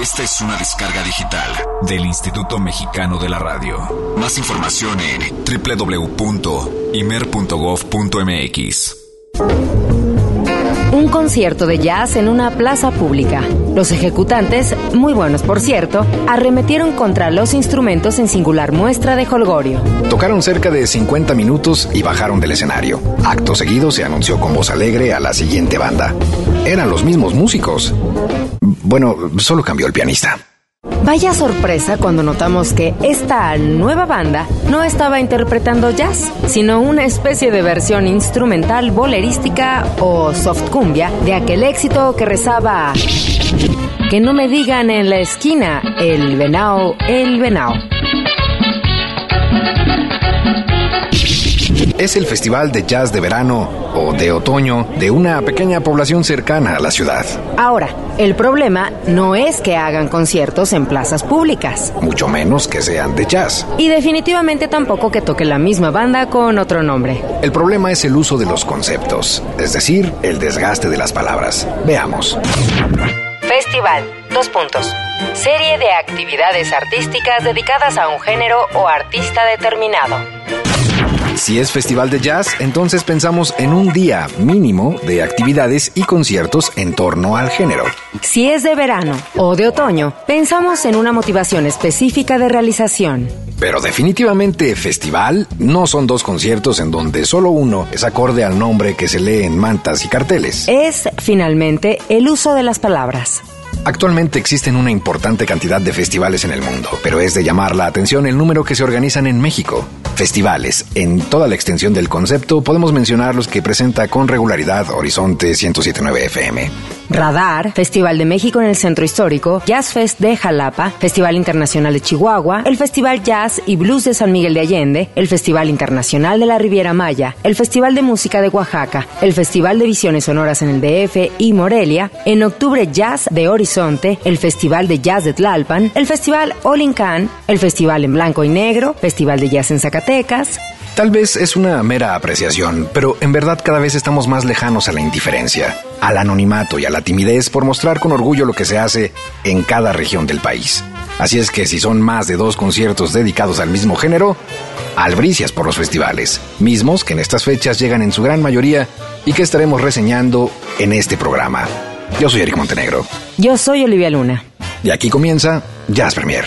Esta es una descarga digital del Instituto Mexicano de la Radio. Más información en www.imer.gov.mx. Un concierto de jazz en una plaza pública. Los ejecutantes, muy buenos por cierto, arremetieron contra los instrumentos en singular muestra de holgorio. Tocaron cerca de 50 minutos y bajaron del escenario. Acto seguido se anunció con voz alegre a la siguiente banda. Eran los mismos músicos. Bueno, solo cambió el pianista. Vaya sorpresa cuando notamos que esta nueva banda no estaba interpretando jazz, sino una especie de versión instrumental bolerística o soft cumbia de aquel éxito que rezaba Que no me digan en la esquina el venao, el venao. Es el festival de jazz de verano o de otoño de una pequeña población cercana a la ciudad. Ahora, el problema no es que hagan conciertos en plazas públicas. Mucho menos que sean de jazz. Y definitivamente tampoco que toque la misma banda con otro nombre. El problema es el uso de los conceptos, es decir, el desgaste de las palabras. Veamos. Festival. Dos puntos. Serie de actividades artísticas dedicadas a un género o artista determinado. Si es festival de jazz, entonces pensamos en un día mínimo de actividades y conciertos en torno al género. Si es de verano o de otoño, pensamos en una motivación específica de realización. Pero definitivamente festival no son dos conciertos en donde solo uno es acorde al nombre que se lee en mantas y carteles. Es, finalmente, el uso de las palabras. Actualmente existen una importante cantidad de festivales en el mundo, pero es de llamar la atención el número que se organizan en México. Festivales. En toda la extensión del concepto podemos mencionar los que presenta con regularidad Horizonte 1079 FM. Radar, Festival de México en el Centro Histórico, Jazz Fest de Jalapa, Festival Internacional de Chihuahua, el Festival Jazz y Blues de San Miguel de Allende, el Festival Internacional de la Riviera Maya, el Festival de Música de Oaxaca, el Festival de Visiones Sonoras en el DF y Morelia, en octubre Jazz de Horizonte, el Festival de Jazz de Tlalpan, el Festival All in Can, el Festival en Blanco y Negro, Festival de Jazz en Zacatecas, Tal vez es una mera apreciación, pero en verdad cada vez estamos más lejanos a la indiferencia, al anonimato y a la timidez por mostrar con orgullo lo que se hace en cada región del país. Así es que si son más de dos conciertos dedicados al mismo género, albricias por los festivales, mismos que en estas fechas llegan en su gran mayoría y que estaremos reseñando en este programa. Yo soy Eric Montenegro. Yo soy Olivia Luna. Y aquí comienza Jazz Premier.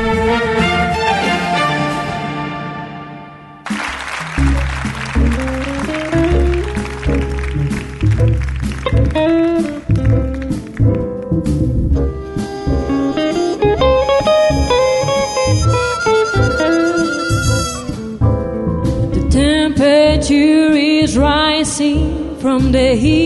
someday he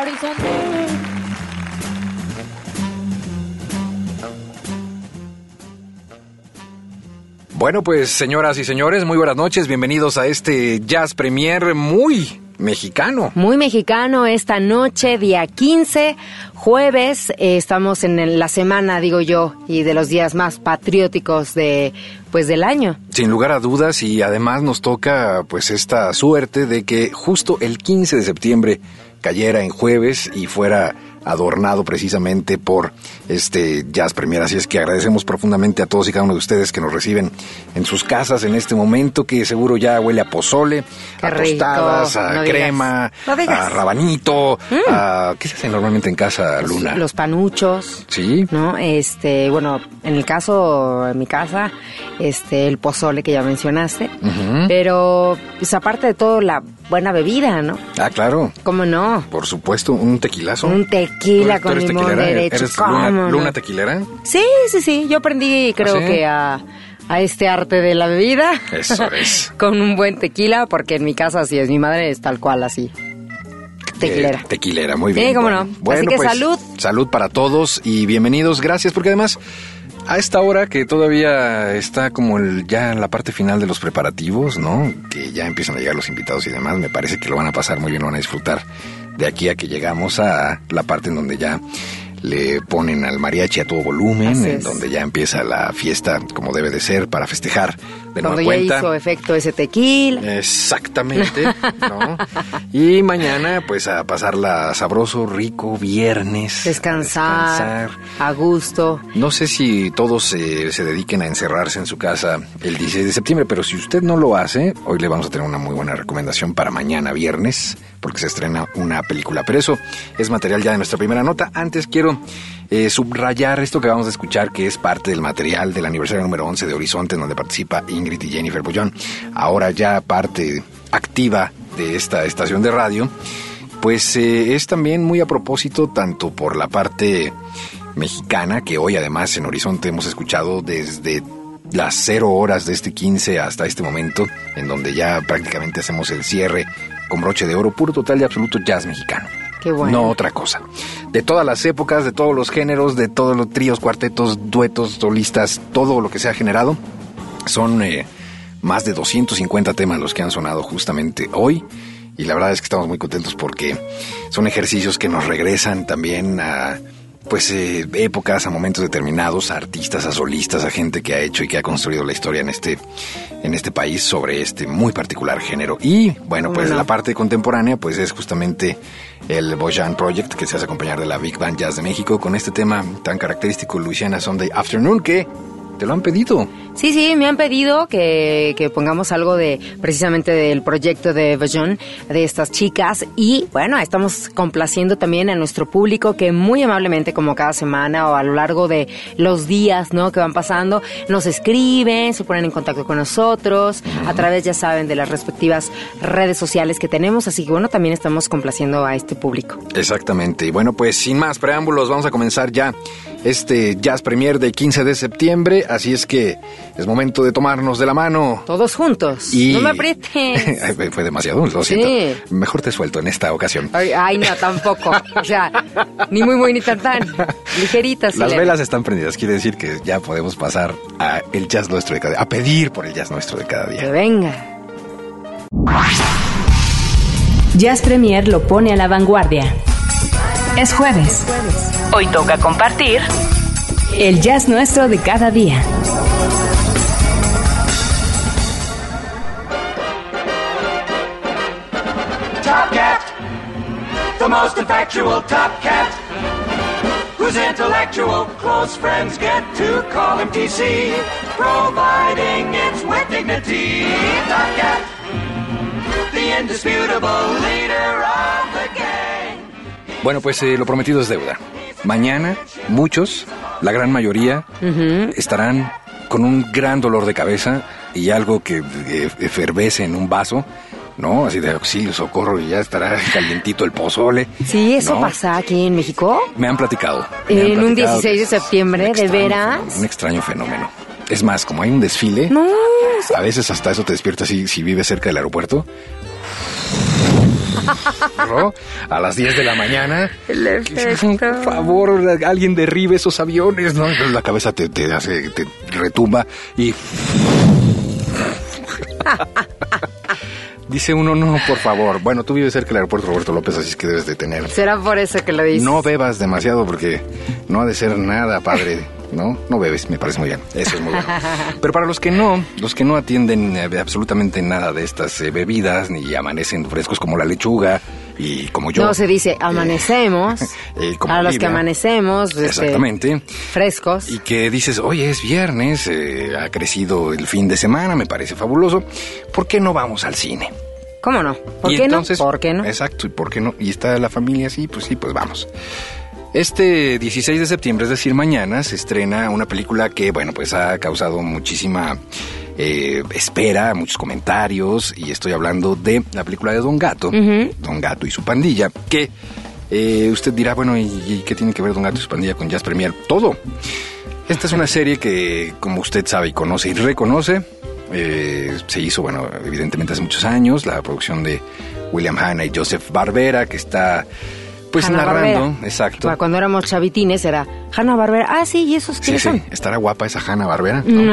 Horizonte. Bueno, pues señoras y señores, muy buenas noches, bienvenidos a este Jazz Premier muy mexicano. Muy mexicano esta noche, día 15, jueves. eh, estamos en la semana, digo yo, y de los días más patrióticos de pues del año. Sin lugar a dudas y además nos toca pues esta suerte de que justo el 15 de septiembre cayera en jueves y fuera adornado precisamente por este Jazz Premier. Así es que agradecemos profundamente a todos y cada uno de ustedes que nos reciben en sus casas en este momento, que seguro ya huele a pozole, Qué a rico. tostadas, a No crema, No digas. Mm. a rabanito, a... ¿Qué se hace normalmente en casa, Luna? Los panuchos. Sí. ¿No? Este, bueno, en el caso, en mi casa, este, el pozole que ya mencionaste. Pero, pues aparte de todo, la buena bebida, ¿no? Ah, claro. ¿Cómo no? Por supuesto, un tequilazo. Un tequila ¿Tú con limón tequilera? derecho. ¿Eres ¿cómo luna, no? luna tequilera? Sí, sí, sí. Yo aprendí, creo ¿Ah, sí? que a, a este arte de la bebida. Eso es. Con un buen tequila, porque en mi casa así es. Mi madre es tal cual así. Tequilera. Eh, tequilera, muy Sí, bien. cómo bueno. no. Así Bueno, que pues, salud. Salud para todos y bienvenidos. Gracias porque además A esta hora que todavía está como el, ya en la parte final de los preparativos, ¿no? Que ya empiezan a llegar los invitados y demás, me parece que lo van a pasar muy bien, lo van a disfrutar de aquí a que llegamos a la parte en donde ya le ponen al mariachi a todo volumen, en donde ya empieza la fiesta como debe de ser para festejar de nueva ya cuenta. hizo efecto ese tequila. Exactamente, ¿no? Y mañana, pues a pasarla sabroso, rico, viernes. a Descansar, descansar. a gusto. No sé si todos eh, se dediquen a encerrarse en su casa el 16 de septiembre, pero si usted no lo hace, hoy le vamos a tener una muy buena recomendación para mañana viernes, porque se estrena una película. Pero eso es material ya de nuestra primera nota. Antes quiero eh, subrayar esto que vamos a escuchar, que es parte del material del aniversario número 11 de Horizonte, en donde participa Ingrid y Jennifer Bullón. Ahora ya parte activa de esta estación de radio. Pues eh, es también muy a propósito tanto por la parte mexicana, que hoy además en Horizonte hemos escuchado desde las cero horas de este 15 hasta este momento, en donde ya prácticamente hacemos el cierre con broche de oro, puro total y absoluto jazz mexicano. Qué bueno. No otra cosa. De todas las épocas, de todos los géneros, de todos los tríos, cuartetos, duetos, solistas, todo lo que se ha generado, son eh, más de 250 temas los que han sonado justamente hoy. Y la verdad es que estamos muy contentos porque son ejercicios que nos regresan también a pues eh, épocas, a momentos determinados, a artistas, a solistas, a gente que ha hecho y que ha construido la historia en este, en este país sobre este muy particular género. Y bueno, pues la parte contemporánea pues es justamente el Bojan Project que se hace acompañar de la Big Band Jazz de México con este tema tan característico Louisiana Sunday Afternoon que te lo han pedido. Sí, sí, me han pedido que, que pongamos algo de precisamente del proyecto de Bajon, de estas chicas. Y bueno, estamos complaciendo también a nuestro público que muy amablemente, como cada semana o a lo largo de los días ¿no? que van pasando, nos escriben, se ponen en contacto con nosotros a través, ya saben, de las respectivas redes sociales que tenemos. Así que bueno, también estamos complaciendo a este público. Exactamente. Y bueno, pues sin más preámbulos, vamos a comenzar ya este Jazz Premier de 15 de septiembre. Así es que es momento de tomarnos de la mano. Todos juntos. Y... No me aprietes. Fue demasiado, lo Sí. siento. Mejor te suelto en esta ocasión. Ay, ay, no, tampoco. O sea, ni muy, muy, ni tan, tan. Ligeritas. sí Las velas están prendidas, quiere decir que ya podemos pasar a el jazz nuestro de cada día, a pedir por el jazz nuestro de cada Que día. venga. Jazz Premier lo pone a la vanguardia. Es jueves. Hoy toca compartir el jazz nuestro de cada día. The most effectual Top Cat, whose intellectual close friends get to call him TC, providing it's with dignity. Top Cat, the indisputable leader of the gang. Bueno, pues eh, lo prometido es deuda. Mañana, muchos, la gran mayoría, estarán con un gran dolor de cabeza y algo que eh, efervece en un vaso, ¿no? Así de auxilio, socorro, y ya estará calientito el pozole. Sí, eso ¿no? pasa aquí en México. Me han platicado. me han En un platicado 16 de septiembre, un ¿de extraño veras? Un extraño fenómeno. Es más, como hay un desfile, No, a veces hasta eso te despierta si, si vives cerca del aeropuerto. ¿No? A las 10 de la mañana. Por favor, alguien derribe esos aviones, ¿no? Entonces la cabeza te, te hace, te retumba y. Dice uno, no, por favor. Bueno, tú vives cerca del aeropuerto Roberto López, así que debes de tener. será por eso que lo dices. No bebas demasiado porque no ha de ser nada padre, ¿no? No bebes, me parece muy bien. Eso es muy bueno. Pero para los que no, los que no atienden eh, absolutamente nada de estas eh, bebidas ni amanecen frescos como la lechuga y como yo. No se dice amanecemos. eh, como a los que amanecemos. este, Exactamente. frescos. Y que dices, oye, es viernes, eh, ha crecido el fin de semana, me parece fabuloso. ¿Por qué no vamos al cine? ¿Cómo no? ¿Por Y qué entonces- no? ¿Por qué no? Exacto, ¿y por qué no? Y está la familia así, pues sí, pues vamos. Este 16 de septiembre, es decir, mañana, se estrena una película que, bueno, pues ha causado muchísima eh, espera, muchos comentarios, y estoy hablando de la película de Don Gato, Don Gato y su pandilla, que eh, usted dirá, bueno, ¿y, y qué tiene que ver Don Gato y su pandilla con Jazz Premier? Todo. Esta es una serie que, como usted sabe y conoce y reconoce, eh, se hizo, bueno, evidentemente hace muchos años, la producción de William Hanna y Joseph Barbera, que está Pues narrando, exacto. Cuando éramos chavitines era Hanna Barbera. Ah, sí, ¿y esos Sí, quiénes sí, son? estará guapa esa Hanna Barbera. Mm.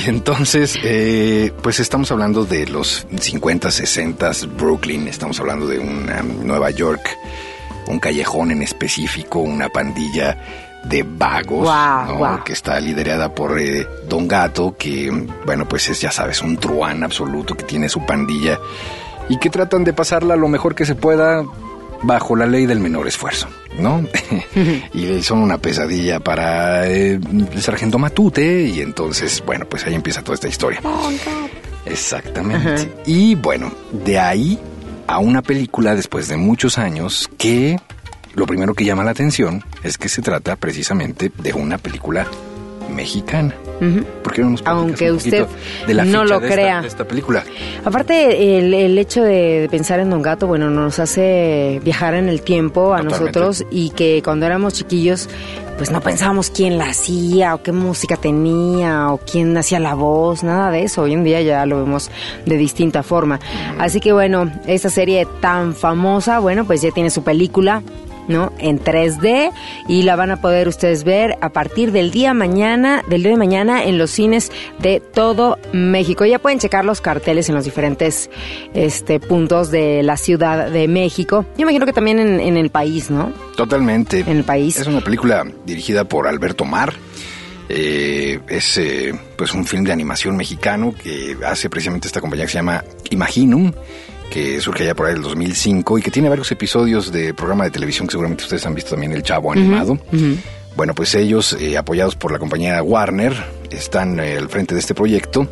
Y entonces, eh, pues estamos hablando de los 50, 60, Brooklyn, estamos hablando de una Nueva York, un callejón en específico, una pandilla de vagos, guau. que está liderada por eh, Don Gato, que, bueno, pues es, ya sabes, un truán absoluto que tiene su pandilla y que tratan de pasarla lo mejor que se pueda bajo la ley del menor esfuerzo, ¿no? y son una pesadilla para eh, el sargento Matute y entonces, bueno, pues ahí empieza toda esta historia. Exactamente. Y bueno, de ahí a una película después de muchos años que lo primero que llama la atención es que se trata precisamente de una película mexicana. ¿Por qué no nos platicas Aunque un usted de la no lo de esta- crea. de esta película? Aparte, el, el hecho de, pensar en Don Gato, bueno, nos hace viajar en el tiempo a Totalmente. nosotros y que cuando éramos chiquillos, pues no pensábamos quién la hacía o qué música tenía o quién hacía la voz, nada de eso. Hoy en día ya lo vemos de distinta forma. Así que bueno, esta serie tan famosa, bueno, pues ya tiene su película. ¿No? En 3D y la van a poder ustedes ver a partir del día mañana, del día de mañana en los cines de todo México. Ya pueden checar los carteles en los diferentes este, puntos de la Ciudad de México. Yo imagino que también en, en el país, ¿no? Totalmente. En el país. Es una película dirigida por Alberto Mar. Eh, es eh, pues un film de animación mexicano que hace precisamente esta compañía que se llama Imaginum, que surge allá por ahí del 2005 y que tiene varios episodios de programa de televisión que seguramente ustedes han visto también El Chavo animado. Bueno, pues ellos, eh, apoyados por la compañía Warner, están eh, al frente de este proyecto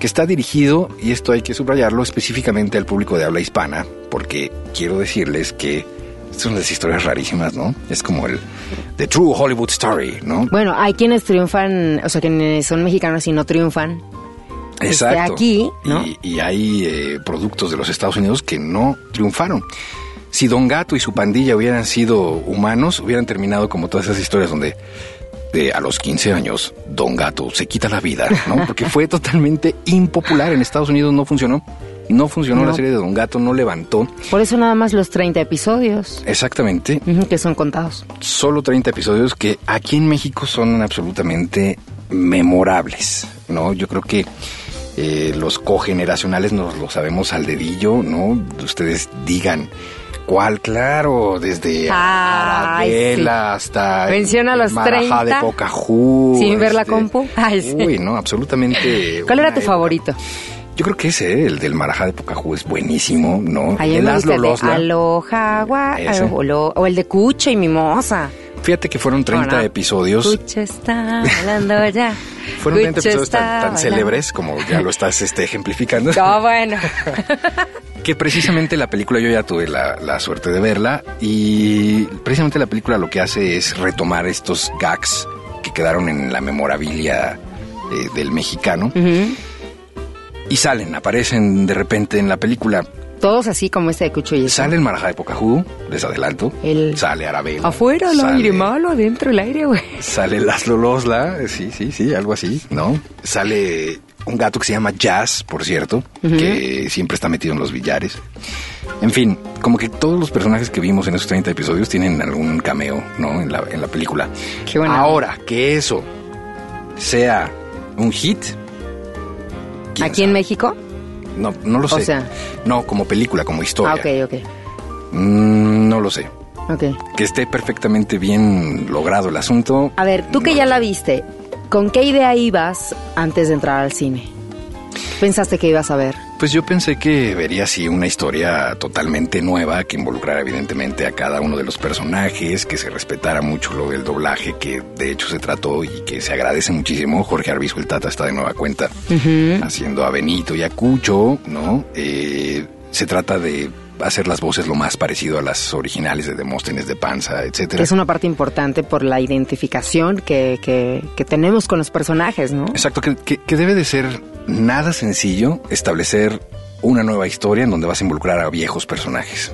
que está dirigido, y esto hay que subrayarlo, específicamente al público de habla hispana, porque quiero decirles que son las historias rarísimas, ¿no? Es como el The True Hollywood Story, ¿no? Bueno, hay quienes triunfan, o sea, quienes son mexicanos y no triunfan. Este, aquí, ¿no? Y, y hay eh, productos de los Estados Unidos que no triunfaron. Si Don Gato y su pandilla hubieran sido humanos, hubieran terminado como todas esas historias donde de a los 15 años Don Gato se quita la vida, ¿no? Porque fue totalmente impopular en Estados Unidos, no funcionó. No funcionó No. la serie de Don Gato, no levantó. Por eso nada más los 30 episodios, Exactamente, que son contados. solo 30 episodios que aquí en México son absolutamente memorables, ¿no? Yo creo que eh, los cogeneracionales nos lo sabemos al dedillo, ¿no? Ustedes digan cuál, claro, desde Arabella hasta Menciona los Marajá 30. de Pocahú. Sin ver la este, compu. Ay, sí. Uy, no, absolutamente. ¿Cuál era tu época. favorito? Yo creo que ese, el del Marajá de Pocahú, es buenísimo, ¿no? El de Losla. Aloha, gua- Ese. alo- o el de Cucho y Mimosa. Fíjate que fueron 30 ¿O no? episodios. Cucho está hablando ya. Fueron 30 Cucho episodios tan, tan célebres como ya lo estás este, ejemplificando. No, bueno. Que precisamente la película yo ya tuve la, la suerte de verla y precisamente la película lo que hace es retomar estos gags que quedaron en la memorabilia eh, del mexicano y salen, aparecen de repente en la película. Todos así como este de Cucho y eso. Sale el Marajá de Pocahú, les adelanto. El- Sale Arabella. Afuera el sale- aire malo, adentro el aire, güey. Sale Laszlo Losla, eh, sí, sí, sí, algo así, ¿no? Sale un gato que se llama Jazz, por cierto, que siempre está metido en los billares. En fin, como que todos los personajes que vimos en esos 30 episodios tienen algún cameo, ¿no? En la, en la película. Qué buena Ahora, que eso sea un hit. ¿quién ¿Aquí en? México? No, no lo O sé. sea. no, como película, como historia. Ah, ok, ok. Mm, no lo sé. Ok. Que esté perfectamente bien logrado el asunto. A ver, tú que no ya la viste, ¿con qué idea ibas antes de entrar al cine? ¿Pensaste que ibas a ver? Pues yo pensé que vería así una historia totalmente nueva que involucrara evidentemente a cada uno de los personajes, que se respetara mucho lo del doblaje que de hecho se trató y que se agradece muchísimo. Jorge Arbizu el Tata está de nueva cuenta haciendo a Benito y a Cucho, ¿no? Eh, se trata de hacer las voces lo más parecido a las originales de Demóstenes de Panza, etcétera. es una parte importante por la identificación que, que, que tenemos con los personajes, ¿no? Exacto, que, que- debe de ser nada sencillo establecer una nueva historia en donde vas a involucrar a viejos personajes.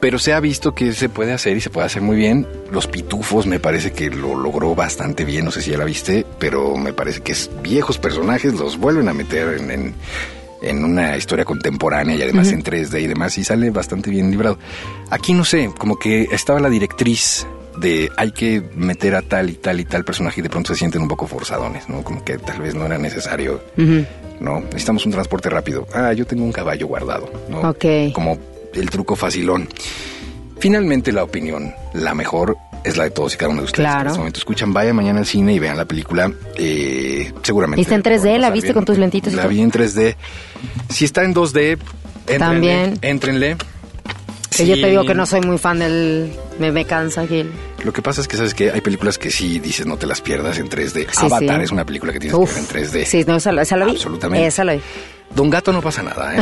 Pero se ha visto que se puede hacer y se puede hacer muy bien. Los pitufos me parece que lo logró bastante bien, no sé si ya la viste, pero me parece que es viejos personajes los vuelven a meter en, en- en una historia contemporánea y además en 3D y demás, y sale bastante bien librado. Aquí no sé, como que estaba la directriz de hay que meter a tal y tal y tal personaje y de pronto se sienten un poco forzadones, ¿no? Como que tal vez no era necesario, ¿no? Necesitamos un transporte rápido. Ah, yo tengo un caballo guardado, ¿no? Ok. Como el truco facilón. Finalmente la opinión, la mejor, es la de todos y cada uno de ustedes. Claro. En este momento escuchan, vayan mañana al cine y vean la película. Eh, seguramente. ¿Viste en 3D? van a ¿La viste bien. con tus lentitos La vi en 3D. Si está en 2D, éntrenle. También. Éntrenle. Que yo te Sí. digo que no soy muy fan del... Me, me cansa, Gil. Lo que pasa es que sabes que hay películas que sí dices no te las pierdas en 3D. Sí, Avatar sí. es una película que tienes Uf. que ver en 3D. Sí, no, esa, esa la vi. Absolutamente. Esa la vi. Don Gato no pasa nada, ¿eh?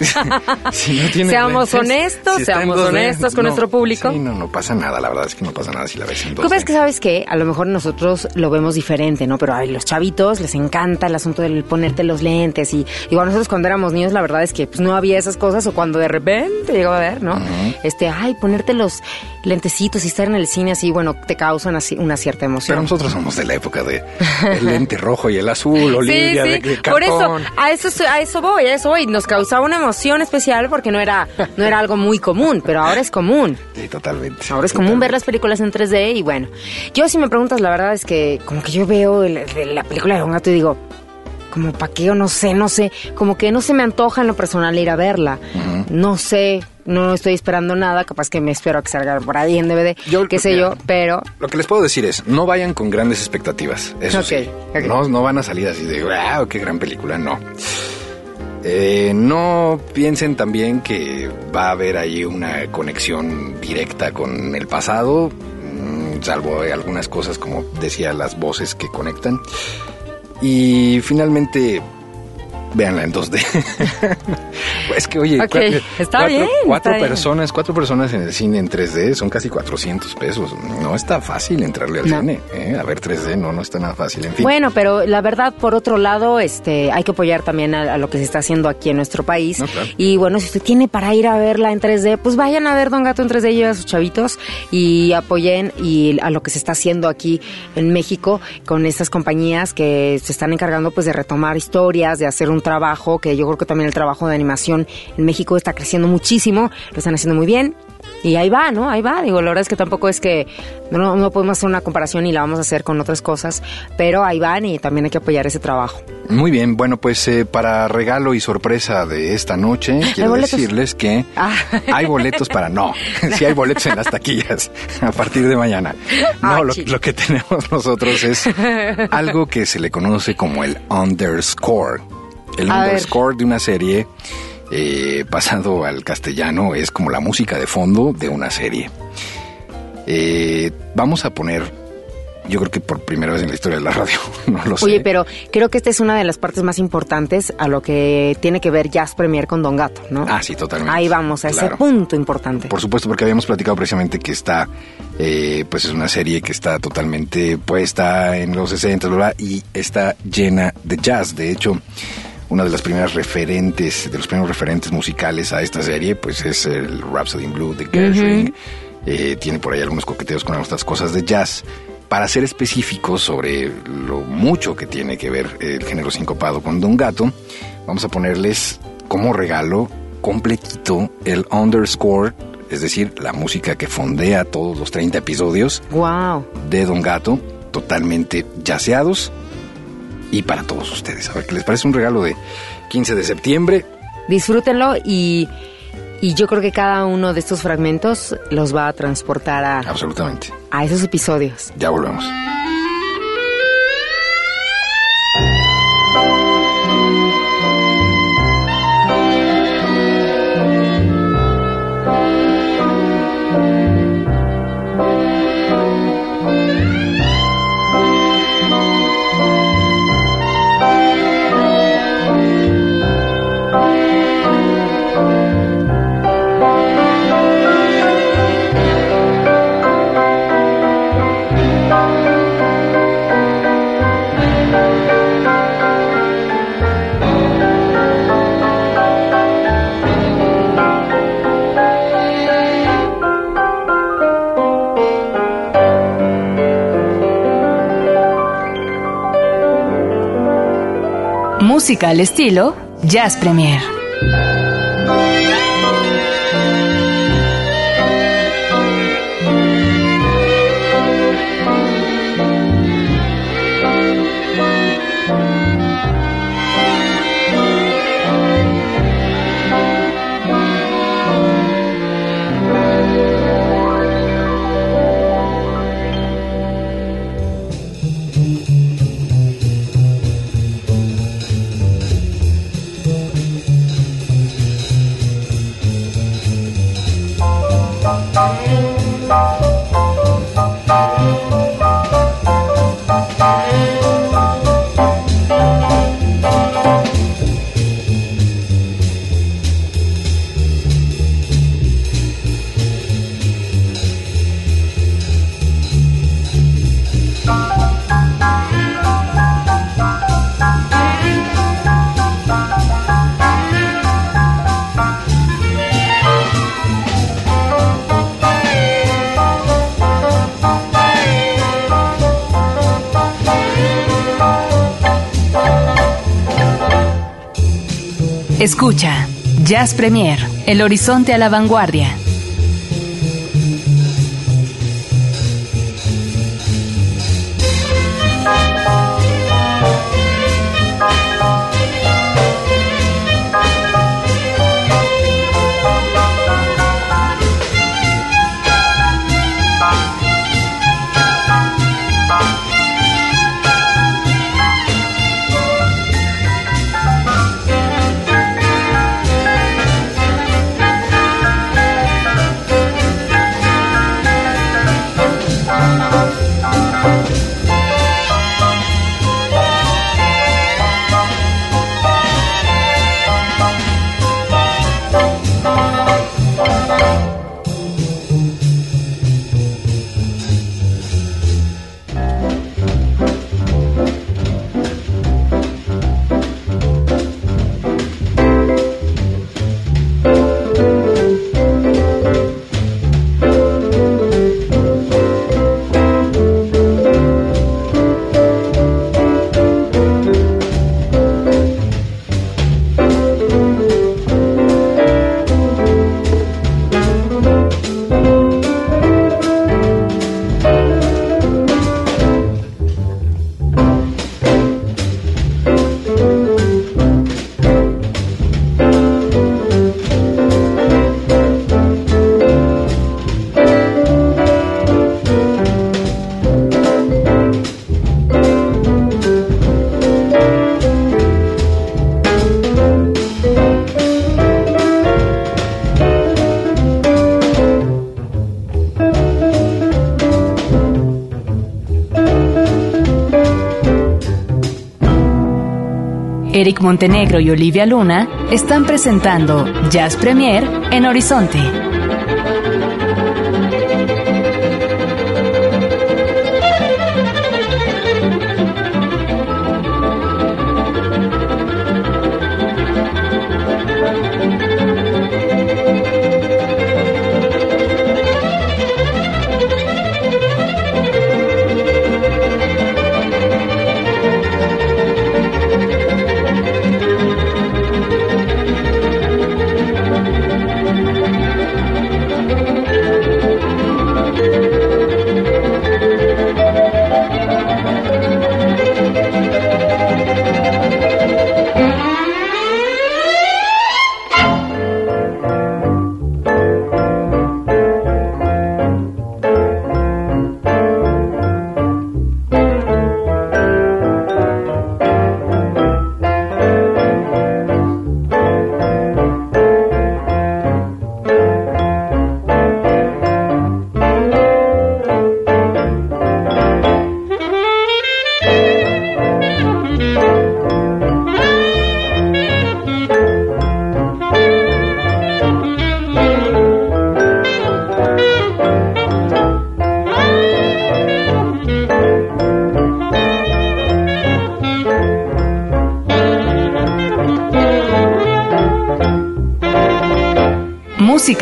si no tiene Seamos lentes, honestos, seamos 2D, honestos con nuestro público. Sí, no, no pasa nada. La verdad es que no pasa nada si la ves en 2D. ¿Tú ves que sabes que a lo mejor nosotros lo vemos diferente, ¿no? Pero a los chavitos les encanta el asunto del ponerte los lentes y igual nosotros cuando éramos niños la verdad es que pues, no había esas cosas o cuando de repente llegaba a ver, ¿no? Este, ay, ponerte los lentecitos y estar en el cine así, bueno, te causan así una cierta Pero emoción. nosotros somos de la época de el lente rojo y el azul, Olivia, de, de Por eso, cartón. a eso, a eso voy, a eso voy. Nos causaba una emoción especial porque no era, no era algo muy común, pero ahora es común. Sí, totalmente. Ahora es común ver las películas en 3D y bueno, yo si me preguntas, la verdad es que como que yo veo el- el- la película de un gato y digo, como pa' qué o no sé, no sé, como que no se me antoja en lo personal ir a verla. No sé, no estoy esperando nada, capaz que me espero a que salga por ahí en DVD, Yo- qué sé mira, yo, pero Lo que les puedo decir es, no vayan con grandes expectativas. Eso Ok, sí. ok. No, no van a salir así de, wow, qué gran película. No. Eh, no piensen también que va a haber ahí una conexión directa con el pasado, mm, salvo algunas cosas como decía las voces que conectan. Y finalmente, véanla en 2D. es que, oye, Ok, cuatro, está cuatro- bien, cuatro está bien. personas, cuatro personas en el cine en 3D son casi 400 pesos. No está fácil entrarle al No. cine. ¿eh? A ver 3D no, no está nada fácil. En fin. Bueno, pero la verdad, por otro lado, este, hay que apoyar también a, a lo que se está haciendo aquí en nuestro país. No, claro. Y bueno, si usted tiene para ir a verla en 3D, pues vayan a ver Don Gato en 3D, lleva a sus chavitos y apoyen y a lo que se está haciendo aquí en México con estas compañías que se están encargando pues de retomar historias, de hacer un trabajo que yo creo que también el trabajo de animación en México está creciendo muchísimo, lo están haciendo muy bien. Y ahí va, ¿no? Ahí va. Digo, la verdad es que tampoco es que no, no podemos hacer una comparación y la vamos a hacer con otras cosas, pero ahí van y también hay que apoyar ese trabajo. Muy bien, bueno, pues eh, para regalo y sorpresa de esta noche, quiero decirles que Ah. hay boletos para no. Sí hay boletos en las taquillas a partir de mañana. No, Ah, lo, lo que tenemos nosotros es algo que se le conoce como el underscore. El A ver. underscore de una serie eh, pasado al castellano es como la música de fondo de una serie. Eh, vamos a poner, yo creo que por primera vez en la historia de la radio, no lo sé. Oye, pero creo que esta es una de las partes más importantes a lo que tiene que ver Jazz Premier con Don Gato, ¿no? Ah, sí, totalmente. Ahí vamos, a Claro. ese punto importante. Por supuesto, porque habíamos platicado precisamente que está, eh, pues es una serie que está totalmente puesta en los 60, bla, bla, y está llena de jazz. De hecho, una de las primeras referentes, de los primeros referentes musicales a esta serie, pues es el Rhapsody in Blue de Gershwin. Eh, tiene por ahí algunos coqueteos con otras cosas de jazz. Para ser específicos sobre lo mucho que tiene que ver el género sincopado con Don Gato, vamos a ponerles como regalo completito el underscore, es decir, la música que fondea todos los 30 episodios Wow. de Don Gato, totalmente yaceados y para todos ustedes. A ver, ¿qué les parece un regalo de 15 de septiembre? Disfrútenlo y, y yo creo que cada uno de estos fragmentos los va a transportar a, Absolutamente. a esos episodios. Ya volvemos. Música al estilo Jazz Premier. Jazz Premier, el horizonte a la vanguardia. Eric Montenegro y Olivia Luna están presentando Jazz Premier en Horizonte.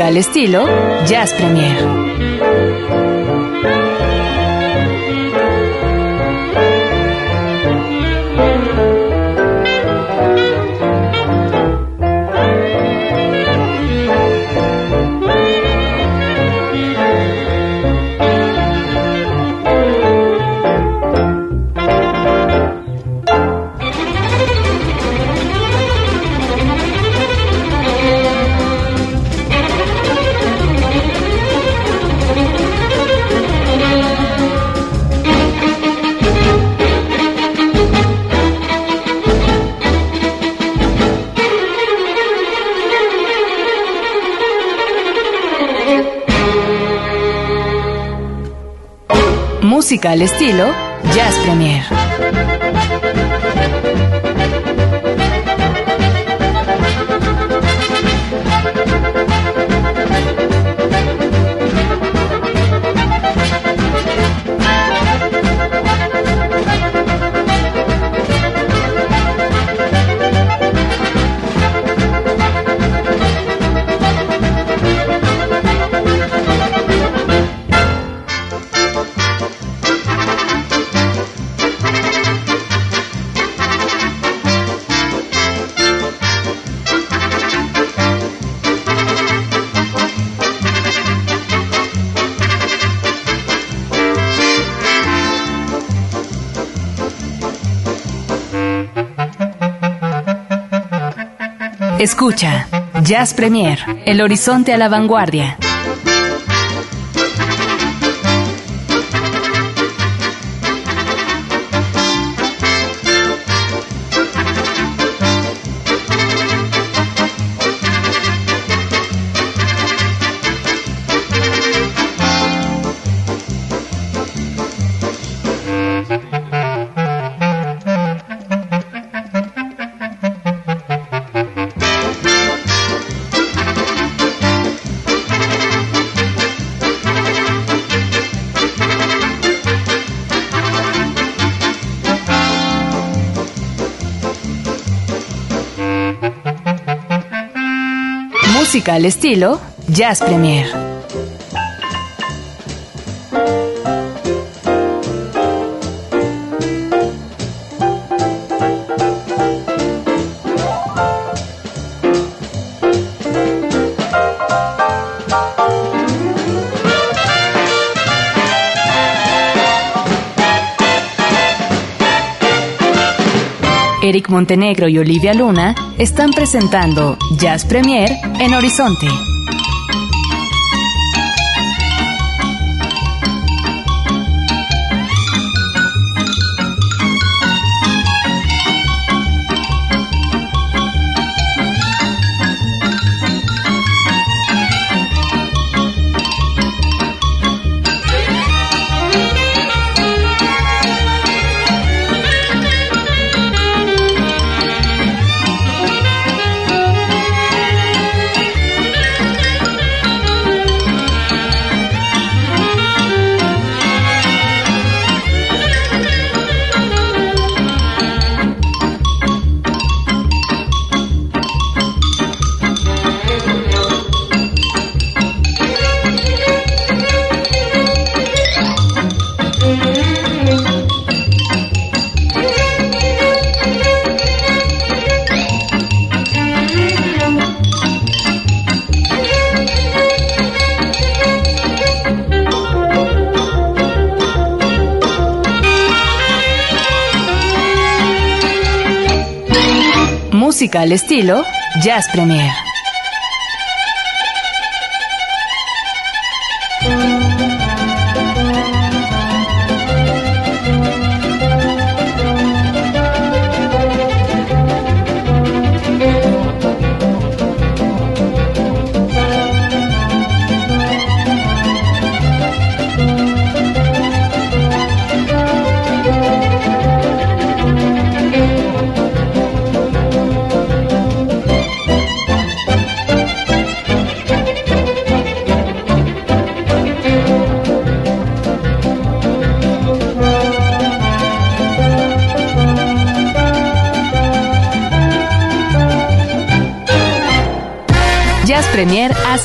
Al estilo Jazz Premier. Al estilo Jazz Premier. Escucha, Jazz Premier, el horizonte a la vanguardia. Al estilo Jazz Premier. Eric Montenegro y Olivia Luna están presentando Jazz Premier en Horizonte. Al estilo Jazz Premier.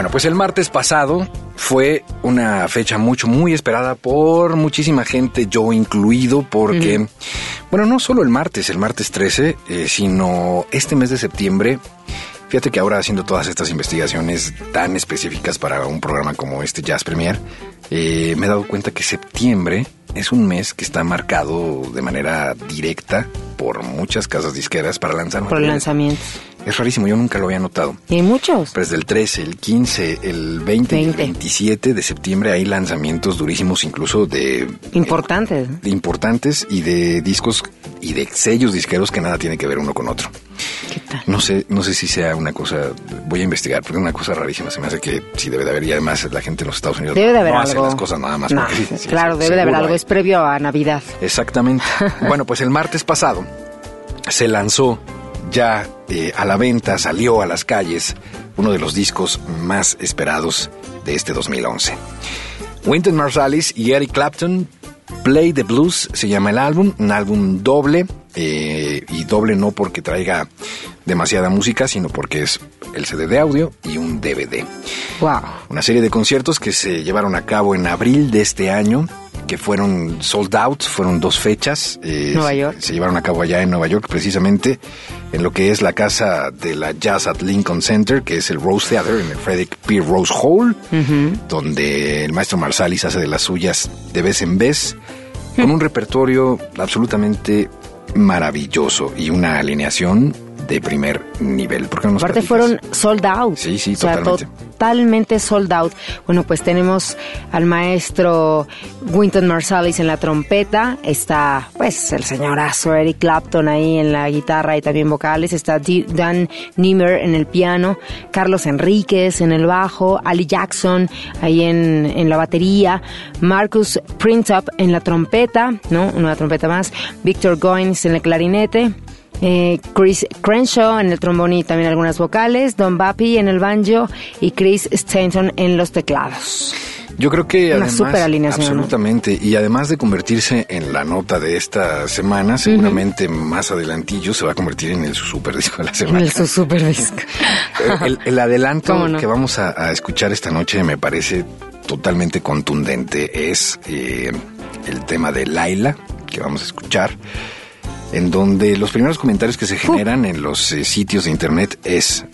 Bueno, pues el martes pasado fue una fecha mucho, muy esperada por muchísima gente, yo incluido, porque, bueno, no solo el martes, el martes 13, eh, sino este mes de septiembre Fíjate que ahora haciendo todas estas investigaciones tan específicas para un programa como este Jazz Premier, eh, me he dado cuenta que septiembre es un mes que está marcado de manera directa por muchas casas disqueras para lanzar Por lanzamientos. Es rarísimo, yo nunca lo había notado. Y hay muchos. Pero desde el 13, el 15, el 20 y el 20. 27 de septiembre hay lanzamientos durísimos incluso de Importantes. de importantes y de discos y de sellos disqueros que nada tiene que ver uno con otro. ¿Qué tal? No sé, no sé si sea una cosa, voy a investigar, porque es una cosa rarísima, se me hace que sí debe de haber, y además la gente en los Estados Unidos Debe de haber no algo. hace las cosas nada más. No, porque sí, claro, sí, debe de haber algo. hay. Es previo a Navidad. Exactamente. bueno, pues el martes pasado se lanzó ya eh, a la venta, salió a las calles uno de los discos más esperados de este 2011. Wynton Marsalis y Eric Clapton, Play the Blues se llama el álbum, un álbum doble, eh, y doble no porque traiga demasiada música, sino porque es el CD de audio y un DVD. Wow. Una serie de conciertos que se llevaron a cabo en abril de este año, que fueron sold out, fueron dos fechas. eh, Nueva York. Se llevaron a cabo allá en Nueva York, precisamente en lo que es la casa de la Jazz at Lincoln Center, que es el Rose Theater, en el Frederick P. Rose Hall, donde el maestro Marsalis hace de las suyas de vez en vez, con un repertorio absolutamente maravilloso y una alineación de primer nivel. ¿Por qué no nos Aparte fueron sold out. Sí, sí, O sea, totalmente. totalmente sold out. Bueno, pues tenemos al maestro Wynton Marsalis en la trompeta, está pues el señorazo Eric Clapton ahí en la guitarra y también vocales, está Dan Niemer en el piano, Carlos Enríquez en el bajo, Ali Jackson ahí en, en la batería, Marcus Printup en la trompeta, ¿no? Una trompeta más, Victor Goins en el clarinete, eh, Chris Crenshaw en el trombón y también algunas vocales, Don Bappy en el banjo y Chris Stanton en los teclados. Yo creo que Una además, super alineación, ¿no? absolutamente, y además de convertirse en la nota de esta semana, seguramente más adelantillo se va a convertir en el super disco de la semana. El su super disco. El, el- el adelanto que vamos a, a escuchar esta noche me parece totalmente contundente. Es eh, el tema de Laila, que vamos a escuchar, en donde los primeros comentarios que se generan en los eh, sitios de internet es,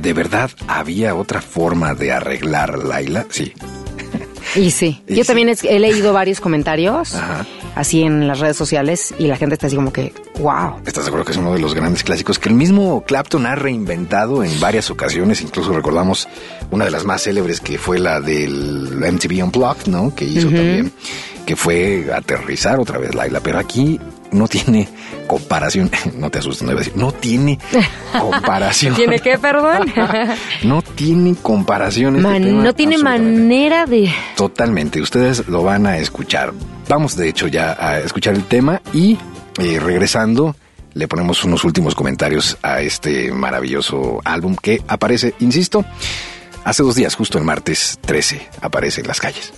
¿de verdad había otra forma de arreglar Laila? Sí. Y sí, Y yo sí. también he leído varios comentarios Ajá. así en las redes sociales y la gente está así como que, wow. ¿Estás de acuerdo que es uno de los grandes clásicos que el mismo Clapton ha reinventado en varias ocasiones? Incluso recordamos una de las más célebres que fue la del MTV Unplugged, ¿no? Que hizo también, que fue aterrizar otra vez Laila. Pero aquí no tiene comparación. No te asustes, no iba a decir. No tiene comparación. ¿Tiene qué, perdón? No tiene comparación. este Man- tema, no tiene manera de... Totalmente, ustedes lo van a escuchar. Vamos de hecho ya a escuchar el tema y eh, regresando le ponemos unos últimos comentarios a este maravilloso álbum que aparece, insisto, hace dos días, justo el martes 13, aparece en las calles.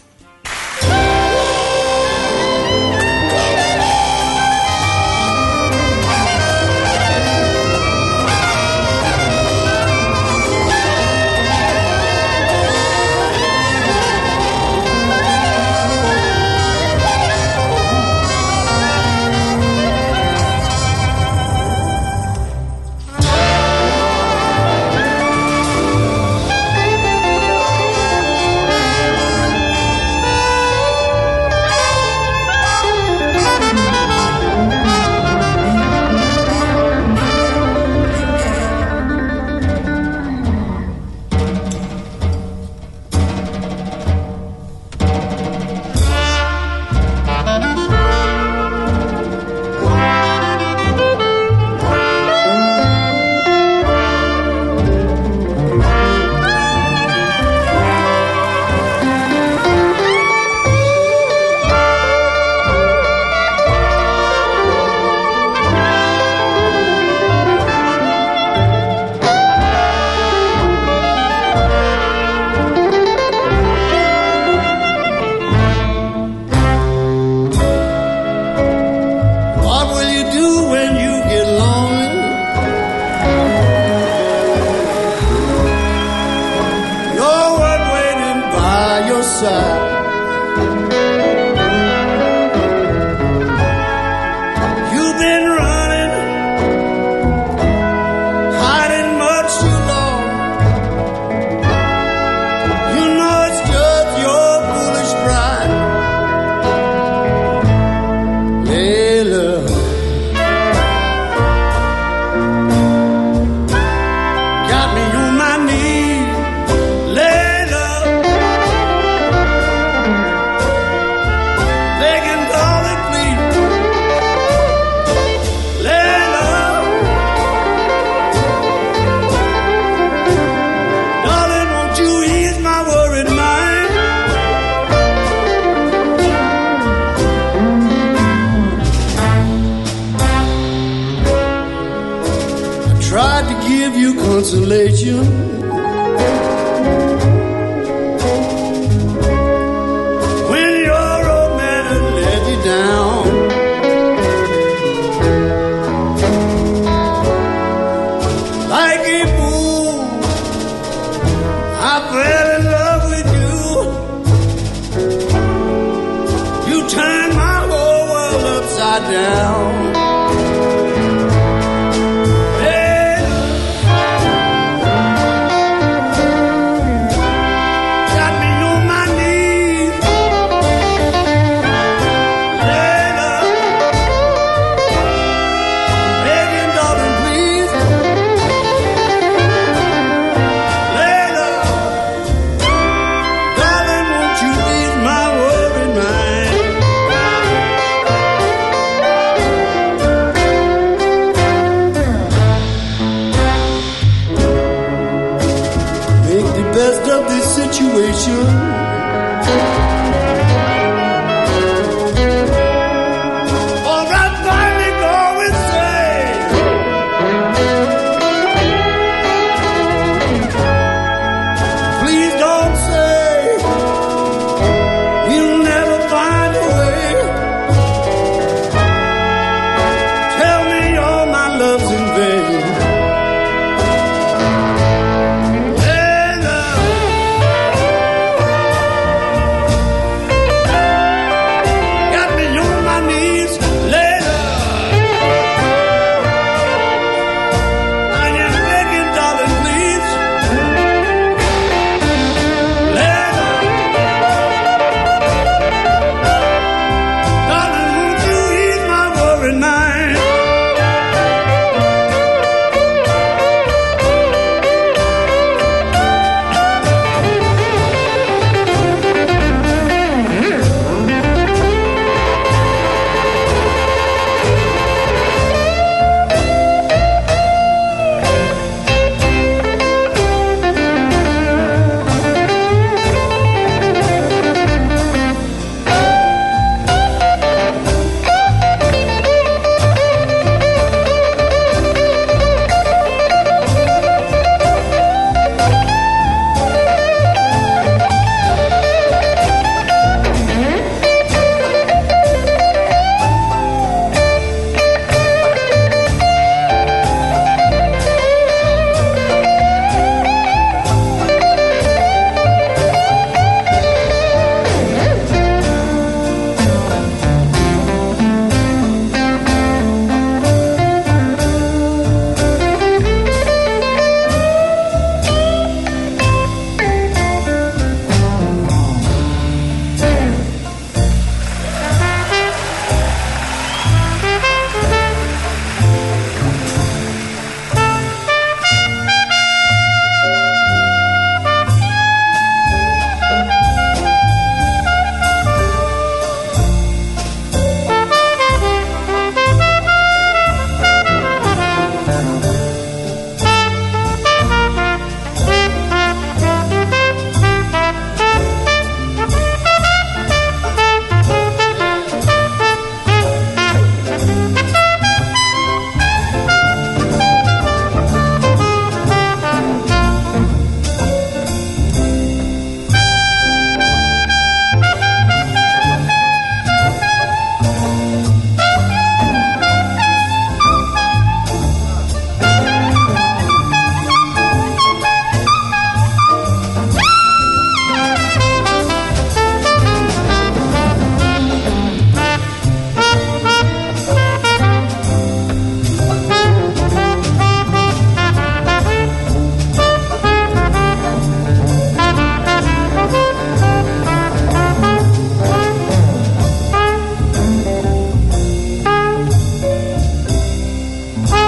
Situation.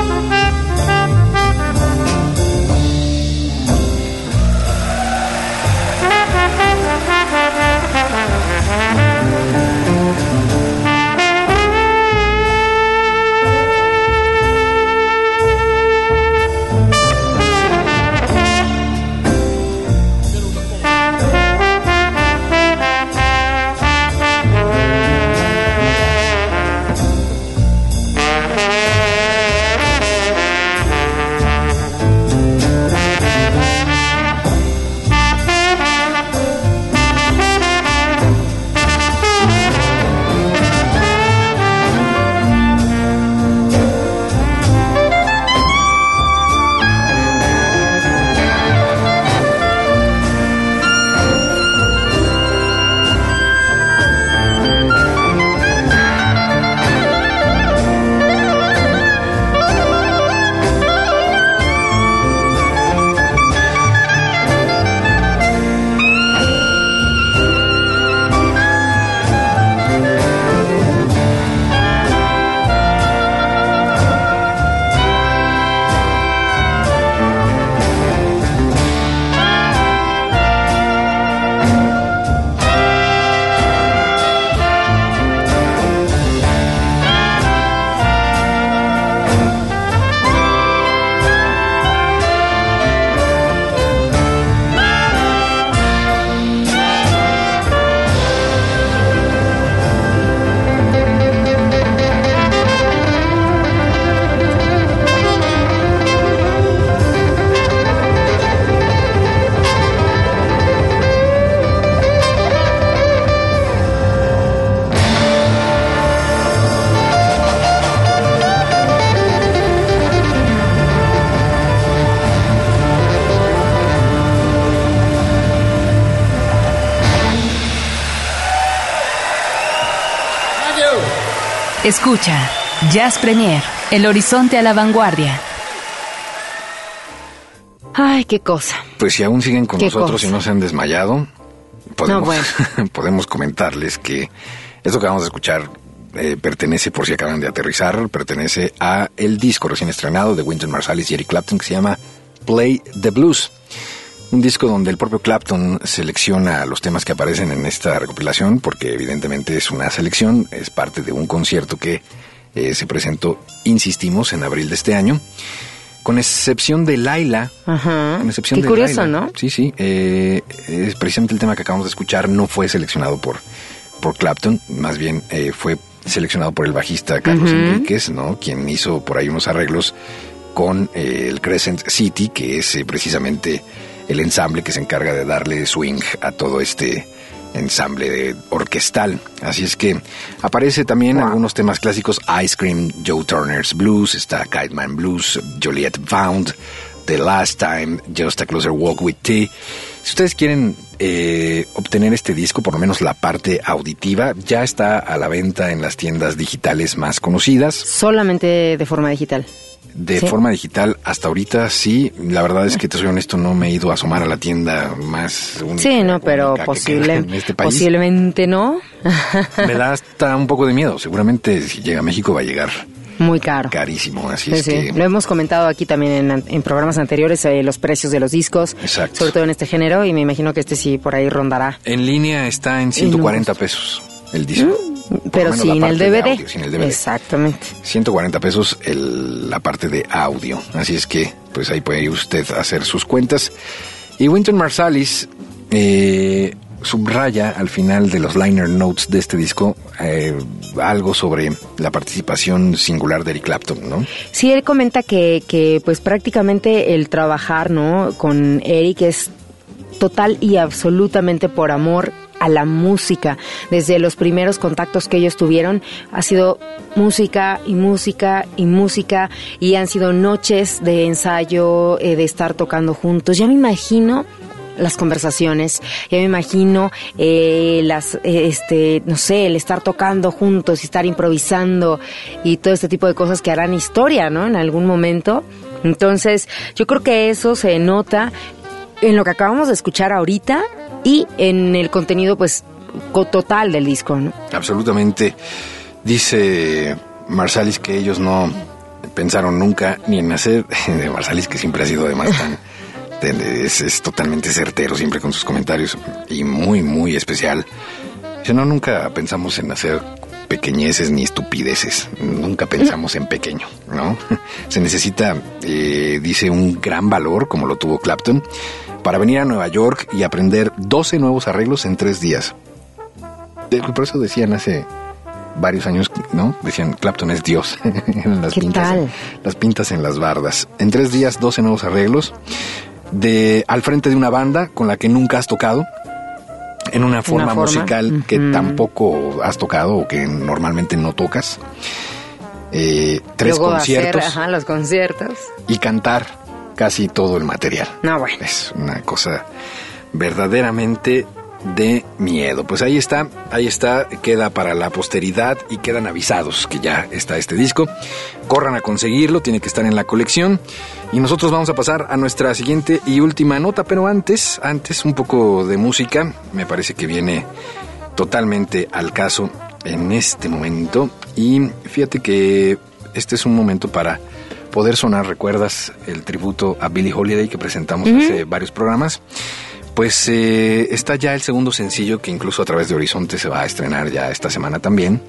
Thank you. Escucha Jazz Premier, el horizonte a la vanguardia. Ay, qué cosa. Pues si aún siguen con Qué nosotros cosa. y no se han desmayado, podemos, bueno. podemos comentarles que esto que vamos a escuchar eh, pertenece, por si acaban de aterrizar, pertenece a el disco recién estrenado de Wynton Marsalis y Eric Clapton que se llama Play the Blues. Un disco donde el propio Clapton selecciona los temas que aparecen en esta recopilación, porque evidentemente es una selección, es parte de un concierto que eh, se presentó, insistimos, en abril de este año. Con excepción de Laila, Ajá. con excepción Qué de curioso, Laila. ¿no? Sí, sí. eh, es precisamente el tema que acabamos de escuchar no fue seleccionado por, por Clapton, más bien eh, fue seleccionado por el bajista Carlos Ujú. Enríquez, ¿no? Quien hizo por ahí unos arreglos con el Crescent City, que es precisamente el ensamble que se encarga de darle swing a todo este ensamble orquestal. Así es que aparece también algunos temas clásicos, Ice Cream, Joe Turner's Blues, está Kite Man Blues, Joliet Found, The Last Time, Just a Closer Walk with Tea. Si ustedes quieren eh, obtener este disco, por lo menos la parte auditiva, ya está a la venta en las tiendas digitales más conocidas. Solamente de forma digital. De Sí. forma digital, hasta ahorita sí. La verdad es que te soy honesto, no me he ido a asomar a la tienda más única, Sí, no, pero posible, en este país. posiblemente no. Me da hasta un poco de miedo. Seguramente si llega a México va a llegar Muy caro. carísimo. Así Sí, es sí. que Lo hemos comentado aquí también en, en programas anteriores, eh, los precios de los discos, Exacto. sobre todo en este género, y me imagino que este sí por ahí rondará. en línea está en 140 pesos el disco. Lo Pero sin el DVD. audio, sin el DVD. Exactamente. 140 pesos el- la parte de audio. Así es que, pues ahí puede usted hacer sus cuentas. Y Winton Marsalis eh, subraya al final de los liner notes de este disco eh, algo sobre la participación singular de Eric Clapton, ¿no? Sí, él comenta que, que pues prácticamente el trabajar, ¿no? Con Eric es total y absolutamente por amor a la música. Desde los primeros contactos que ellos tuvieron ha sido música y música y música y han sido noches de ensayo, eh, de estar tocando juntos. Ya me imagino las conversaciones, ya me imagino eh, las, eh, este, no sé, el estar tocando juntos y estar improvisando y todo este tipo de cosas que harán historia, ¿no? En algún momento. Entonces, yo creo que eso se nota en lo que acabamos de escuchar ahorita y en el contenido, pues, total del disco, ¿no? Absolutamente. Dice Marsalis que ellos no pensaron nunca ni en hacer de Marsalis que siempre ha sido además tan es, es totalmente certero siempre con sus comentarios y muy muy especial. Dice, no nunca pensamos en hacer pequeñeces ni estupideces, nunca pensamos en pequeño, ¿no? Se necesita, eh, dice, un gran valor como lo tuvo Clapton para venir a Nueva York y aprender 12 nuevos arreglos en tres días. Por eso decían hace varios años, ¿no? Decían, Clapton es Dios. Las ¿Qué pintas, tal? las pintas en las bardas. En tres días, 12 nuevos arreglos. De, al frente de una banda con la que nunca has tocado. En una forma, forma, musical que tampoco has tocado o que normalmente no tocas. Eh, tres Luego conciertos hacer, ajá, los conciertos. y cantar casi todo el material. No, bueno. Es una cosa verdaderamente de miedo. Pues ahí está, ahí está, queda para la posteridad y quedan avisados que ya está este disco. Corran a conseguirlo, tiene que estar en la colección. Y nosotros vamos a pasar a nuestra siguiente y última nota, pero antes, antes un poco de música, me parece que viene totalmente al caso en este momento. Y fíjate que este es un momento para poder sonar, ¿recuerdas el tributo a Billie Holiday que presentamos hace varios programas? Pues eh, está ya el segundo sencillo que incluso a través de Horizonte se va a estrenar ya esta semana también,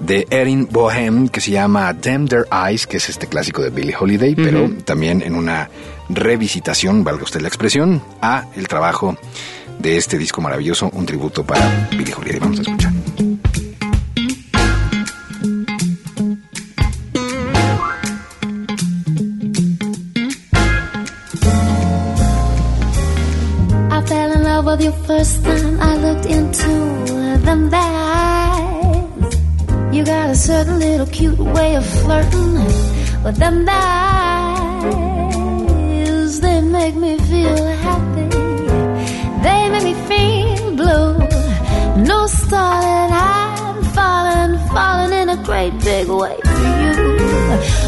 de Erin Bohem, que se llama Damn Their Eyes, que es este clásico de Billie Holiday, pero también en una revisitación, valga usted la expresión, a el trabajo de este disco maravilloso, un tributo para Billie Holiday. Vamos a escuchar. I fell in love with you first time I looked into. you got a certain little cute way of flirting with them eyes. They make me feel happy. They make me feel blue. No starting, I'm falling, falling in a great big way for you.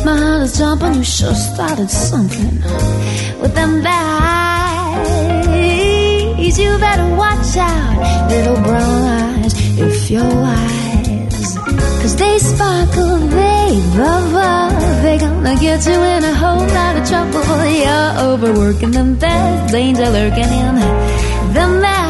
My heart is jumping, you sure started something with them eyes. You better watch out, little brown eyes, if you're wise. Cause they sparkle, they bubble. They gonna get you in a whole lot of trouble. You're overworking them, there's danger lurking in the mess.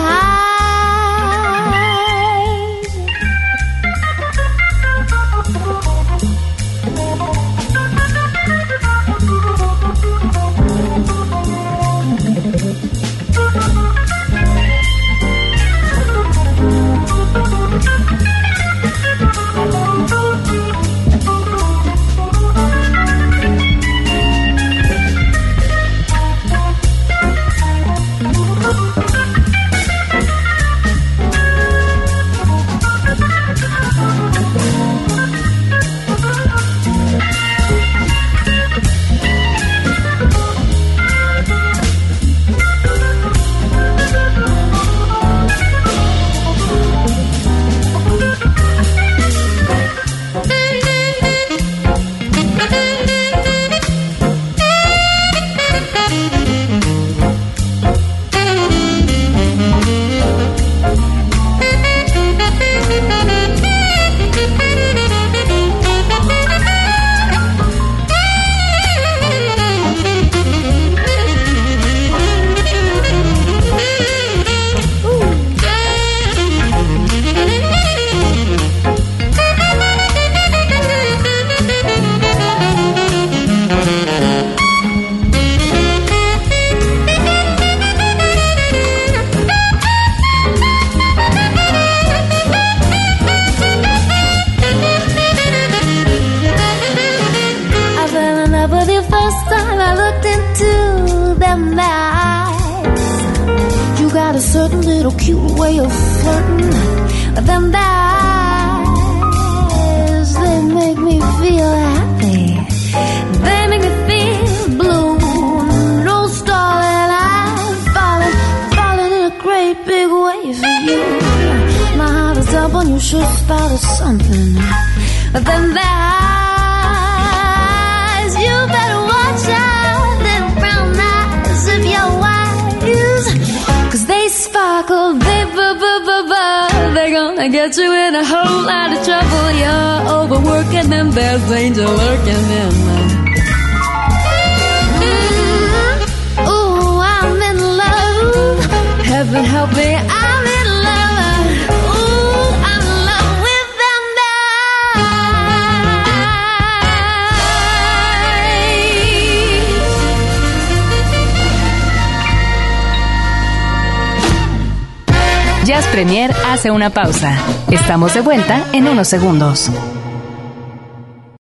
pausa. Estamos de vuelta en unos segundos.